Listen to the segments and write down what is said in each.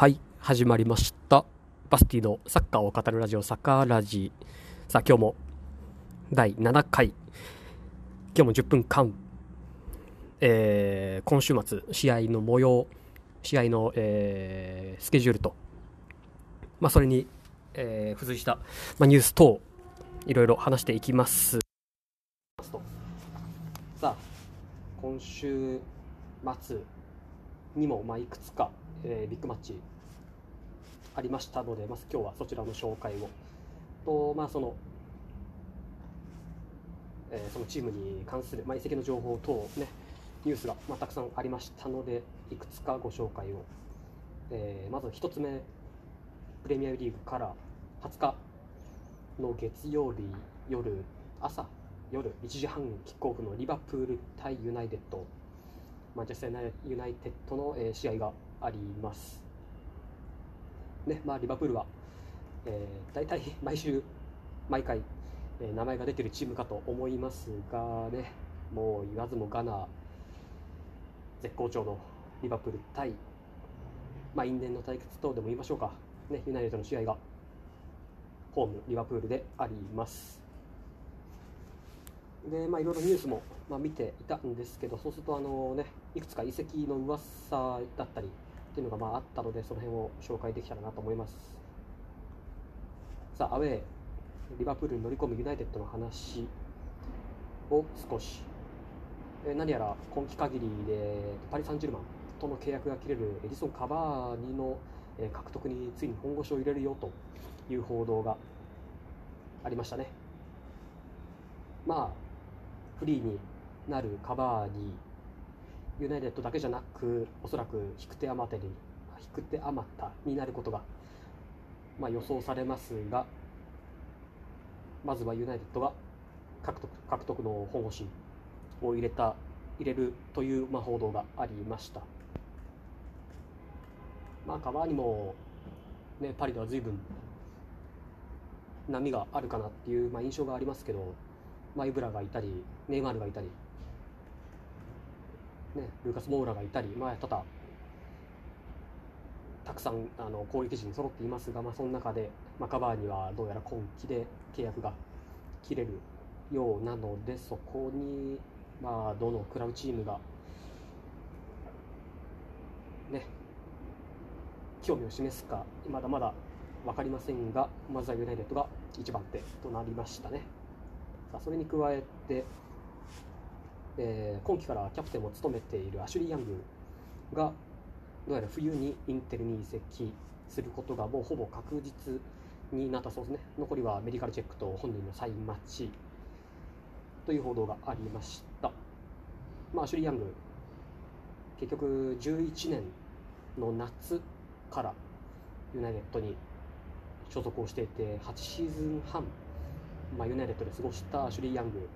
はい、始まりました。バスティのサッカーを語るラジオ、サッカーラジ。さあ、今日も第7回。今日も10分間、えー今週末、試合の模様、試合の、えースケジュールと、まあ、それに、えー付随した、まあ、ニュース等、いろいろ話していきます。さあ、今週末にも、まあ、いくつか、えービッグマッチありましたので、まず今日はそちらの紹介を。と、まあ、その、えーそのチームに関する、まあ、移籍の情報等、ね、ニュースが、まあ、たくさんありましたので、いくつかご紹介を。えーまず1つ目、プレミアリーグから20日の月曜日夜、朝、夜1時半キックオフのリバプール対ユナイテッド、マンチェスターユナイテッドの、えー試合があります。ねまあ、リバプールは、えー、大体毎週、毎回、えー名前が出ているチームかと思いますがね、もう言わずもがな、絶好調のリバプール対、まあ、因縁の対決とでも言いましょうか、ね、ユナイテッドの試合がホーム、リバプールであります。で、まあ、いろいろニュースも、まあ、見ていたんですけど、そうすると、あのね、いくつか移籍の噂だったりっていうのがまああったので、その辺を紹介できたらなと思います。さあ、アウェー、リバプールに乗り込むユナイテッドの話を少し、え何やら今季限りでパリ・サンジェルマンとの契約が切れるエディソン・カバーニのえ獲得についに本腰を入れるよという報道がありましたね。まあ、フリーになるカバーにユナイテッドだけじゃなくおそらく引く手あまたに引く手あまたになることが、まあ、予想されますがまずはユナイテッドが獲得獲得の本腰を入れた入れるという、まあ、報道がありました。まあ、カバーにも、ね、パリでは随分波があるかなっていう、まあ、印象がありますけど、まあ、イブラがいたり、ネイマールがいたり、ね、ルーカス・モーラがいたり、まあ、ただ、たくさんあの攻撃陣揃っていますが、まあ、その中で、まあ、カバーにはどうやら今季で契約が切れるようなので、そこに、まあ、どのクラブチームが、ね、興味を示すか、まだまだ分かりませんが、まずはユナイテッドが1番手となりましたね。さあそれに加えて、えー今季からキャプテンを務めているアシュリー・ヤングがどうやら冬にインテルに移籍することがもうほぼ確実になったそうですね。残りはメディカルチェックと本人のサイン待ちという報道がありました、まあ、アシュリー・ヤング結局11年の夏からユナイテッドに所属をしていて8シーズン半まあ、ユナイテッドで過ごしたアシュリー・ヤング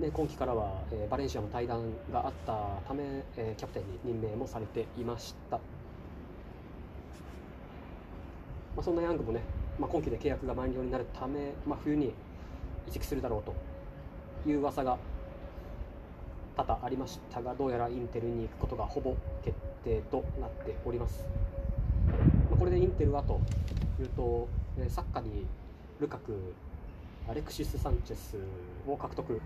で今季からは、えーバレンシアの対談があったため、えーキャプテンに任命もされていました、まあ、そんなヤングもね、まあ、今季で契約が満了になるため、まあ、冬に移籍するだろうという噂が多々ありましたがどうやらインテルに行くことがほぼ決定となっております、まあ、これでインテルはというと、えーサッカーにルカク、アレクシス・サンチェスを獲得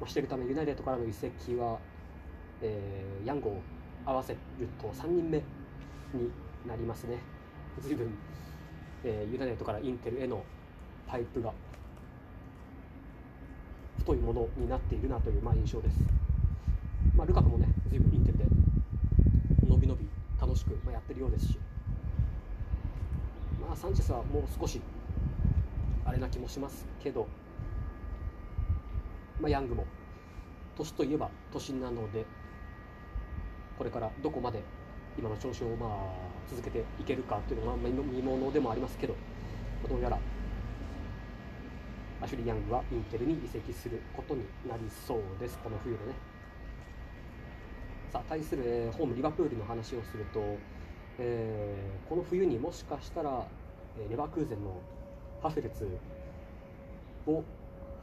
まあしているため、ユナイテッドからの移籍は、えーヤングを合わせると3人目になりますね。随分、えーユナイテッドからインテルへのパイプが太いものになっているなという、まあ、印象です。まあ、ルカクもね、随分インテルで伸び伸び楽しく、まあ、やってるようですし、まあ、サンチェスはもう少しあれな気もしますけど、まあ、ヤングも。年といえば年なのでこれからどこまで今の調子をまあ続けていけるかというのは見ものでもありますけどどうやらアシュリー・ヤングはインテルに移籍することになりそうです。この冬でね。さあ対する、ホームリバプールの話をすると、えーこの冬にもしかしたら、レバークーゼンのハフェルツを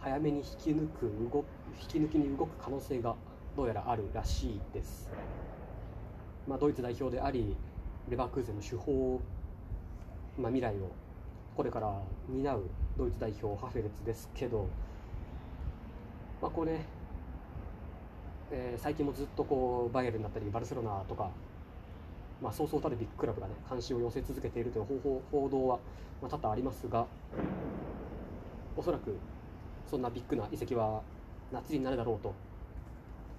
早めに引き抜く動く引き抜きに動く可能性がどうやらあるらしいです、まあ、ドイツ代表でありレバークーゼンの手法、まあ、未来をこれから担うドイツ代表ハフェルツですけど、まあ、これ、ね、えー、最近もずっとこうバイエルンだったりバルセロナとか、まあ、そうそうたるビッグクラブが、ね、関心を寄せ続けているという報報道は、まあ、多々ありますがおそらくそんなビッグな移籍は夏になるだろうと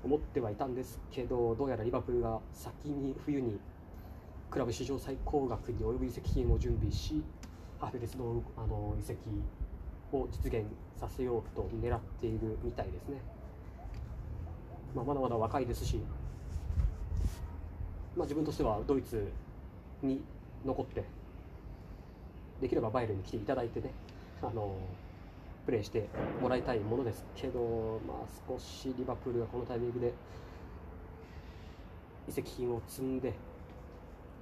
思ってはいたんですけどどうやらリバプールが先に冬にクラブ史上最高額に及ぶ移籍金を準備しハフェルスのあの移籍を実現させようと狙っているみたいですね、まあ、まだまだ若いですし、まあ、自分としてはドイツに残ってできればバイエルに来ていただいてねあのプレーしてもらいたいものですけど、まあ、少しリバプールがこのタイミングで移籍金を積んで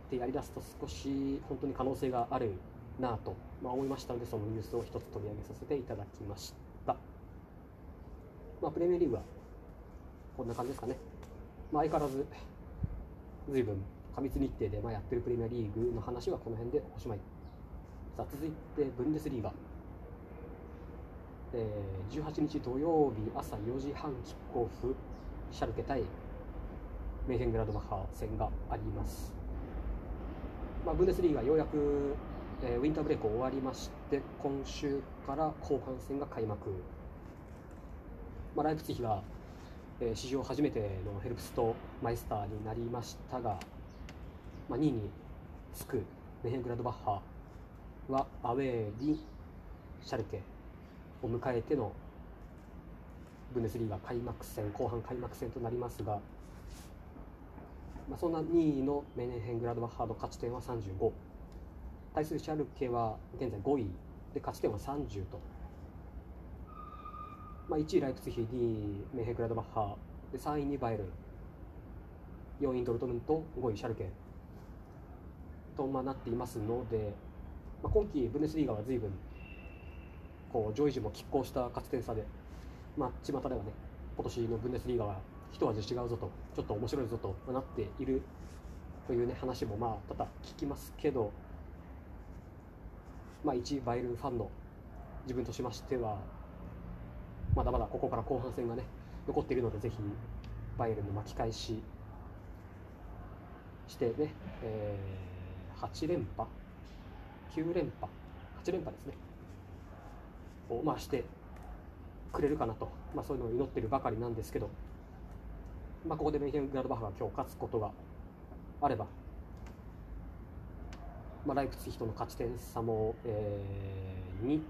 でやりだすと少し本当に可能性があるなと、まあ、思いましたのでそのニュースを一つ取り上げさせていただきました、まあ、プレミアリーグはこんな感じですかね、まあ、相変わらず随分過密日程でまやってるプレミアリーグの話はこの辺でおしまい。さあ続いてブンデスリーガ。えー、18日土曜日朝4時半キックオフシャルケ対メーヘングラドバッハ戦があります、まあ、ブンデスリーガようやく、えー、ウィンターブレイク終わりまして今週から後半戦が開幕、まあ、ライプツィヒが、えー、史上初めての Herbstmeister になりましたが、まあ、2位につくメンヒェングラートバッハはアウェーにシャルケを迎えてのブンデスリーガ開幕戦後半開幕戦となりますが、まあ、そんな2位のメネヘングラードバッハード勝ち点は35対するシャルケは現在5位。で勝ち点は30と、まあ、1位ライプツヒ2位メネヘングラードバッハで3位にバイエル。ン4位ドルトムント5位シャルケ。と、まあ、なっていますので、まあ、今季ブンデスリーガは随分こう上位陣も拮抗した勝ち点差で、まあ、巷ではね、今年のブンデスリーガは一味違うぞと、ちょっと面白いぞとなっているというね、話もまあ、多々聞きますけど、まあ、一バイルファンの自分としましては、まだまだここから後半戦がね、残っているので、ぜひ、バイエルンの巻き返ししてね、えー、8連覇 ?9 連覇 ?8 連覇ですね。を、まあ、してくれるかなと、まあ、そういうのを祈ってるばかりなんですけど、まあ、ここでメンヘングラドバッハが今日勝つことがあれば、まあ、ライプツィヒとの勝ち点差も、えー、2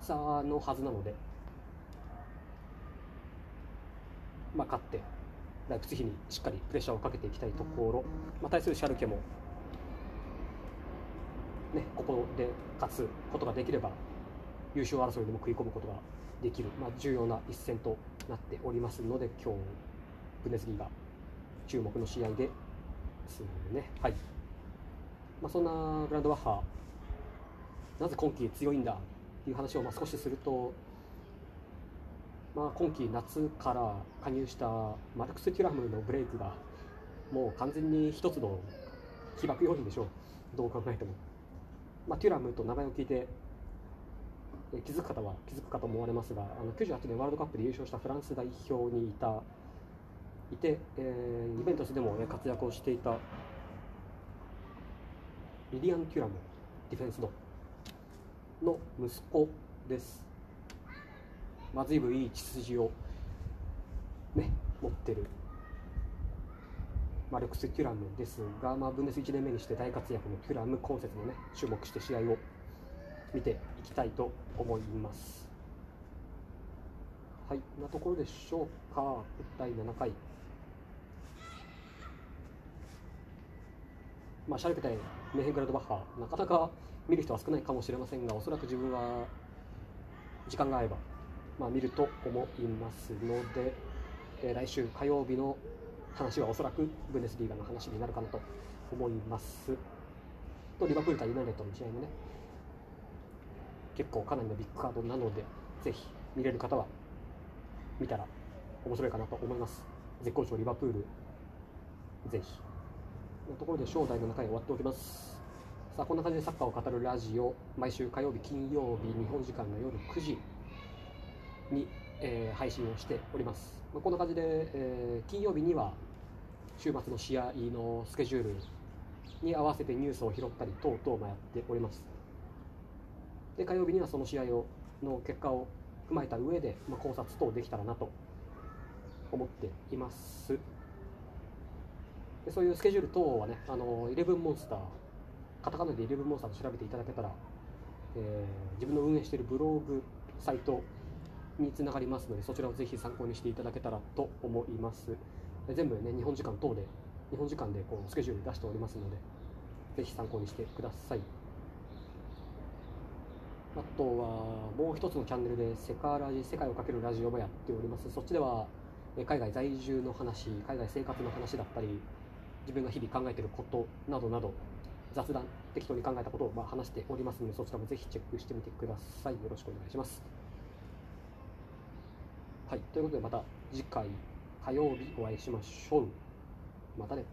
差のはずなので、まあ、勝ってライプツィヒにしっかりプレッシャーをかけていきたいところ、まあ、対するシャルケも、ね、ここで勝つことができれば優勝争いでも食い込むことができる、まあ、重要な一戦となっておりますので今日ブンデスリーガ注目の試合ですね。はい。まあ、そんなグランドワッハなぜ今季強いんだっていう話をまあ少しすると、まあ、今季夏から加入したマルクス・テュラムのブレイクがもう完全に一つの起爆要因でしょう。どう考えても、まあ、テュラムと名前を聞いて気づく方は気づくかと思われますがあの98年ワールドカップで優勝したフランス代表にいたいて、えー、イベントスでも活躍をしていたリリアン・テュラムディフェンスのの息子です。まあ、随分いい血筋を、ね、持ってるマルクス・テュラムですが、まあ、ブンデス1年目にして大活躍のテュラム今節のね注目して試合を見ていきたいと思います。はい、なところでしょうか。第7回。まあ、シャルケ対メヘングラドバッハ、なかなか見る人は少ないかもしれませんが、おそらく自分は時間があれば、まあ、見ると思いますので、えー、来週火曜日の話はおそらくブンデスリーガの話になるかなと思います。と、リバプール対ユナイテッドの試合もね、結構かなりのビッグカードなので、ぜひ見れる方は見たら面白いかなと思います。絶好調リバプール、ぜひのところで正代の中へ終わっておきます。さあこんな感じでサッカーを語るラジオ毎週火曜日金曜日日本時間の夜9時に、えー配信をしております、まあ、こんな感じで、えー金曜日には週末の試合のスケジュールに合わせてニュースを拾ったり等々もやっております。で火曜日にはその試合をの結果を踏まえた上で、まあ、考察等できたらなと思っています。でそういうスケジュール等はねあのイレブンモンスターカタカナでイレブンモンスターと調べていただけたら、えー自分の運営しているブログサイトにつながりますのでそちらをぜひ参考にしていただけたらと思います。で全部ね日本時間等で日本時間でこうスケジュール出しておりますのでぜひ参考にしてください。あとはもう一つのチャンネルでセカラジ世界をかけるラジオもやっております。そっちでは海外在住の話海外生活の話だったり自分が日々考えてることなどなど雑談適当に考えたことをま話しておりますのでそちらもぜひチェックしてみてください。よろしくお願いします。はい。ということでまた次回火曜日お会いしましょう。またね。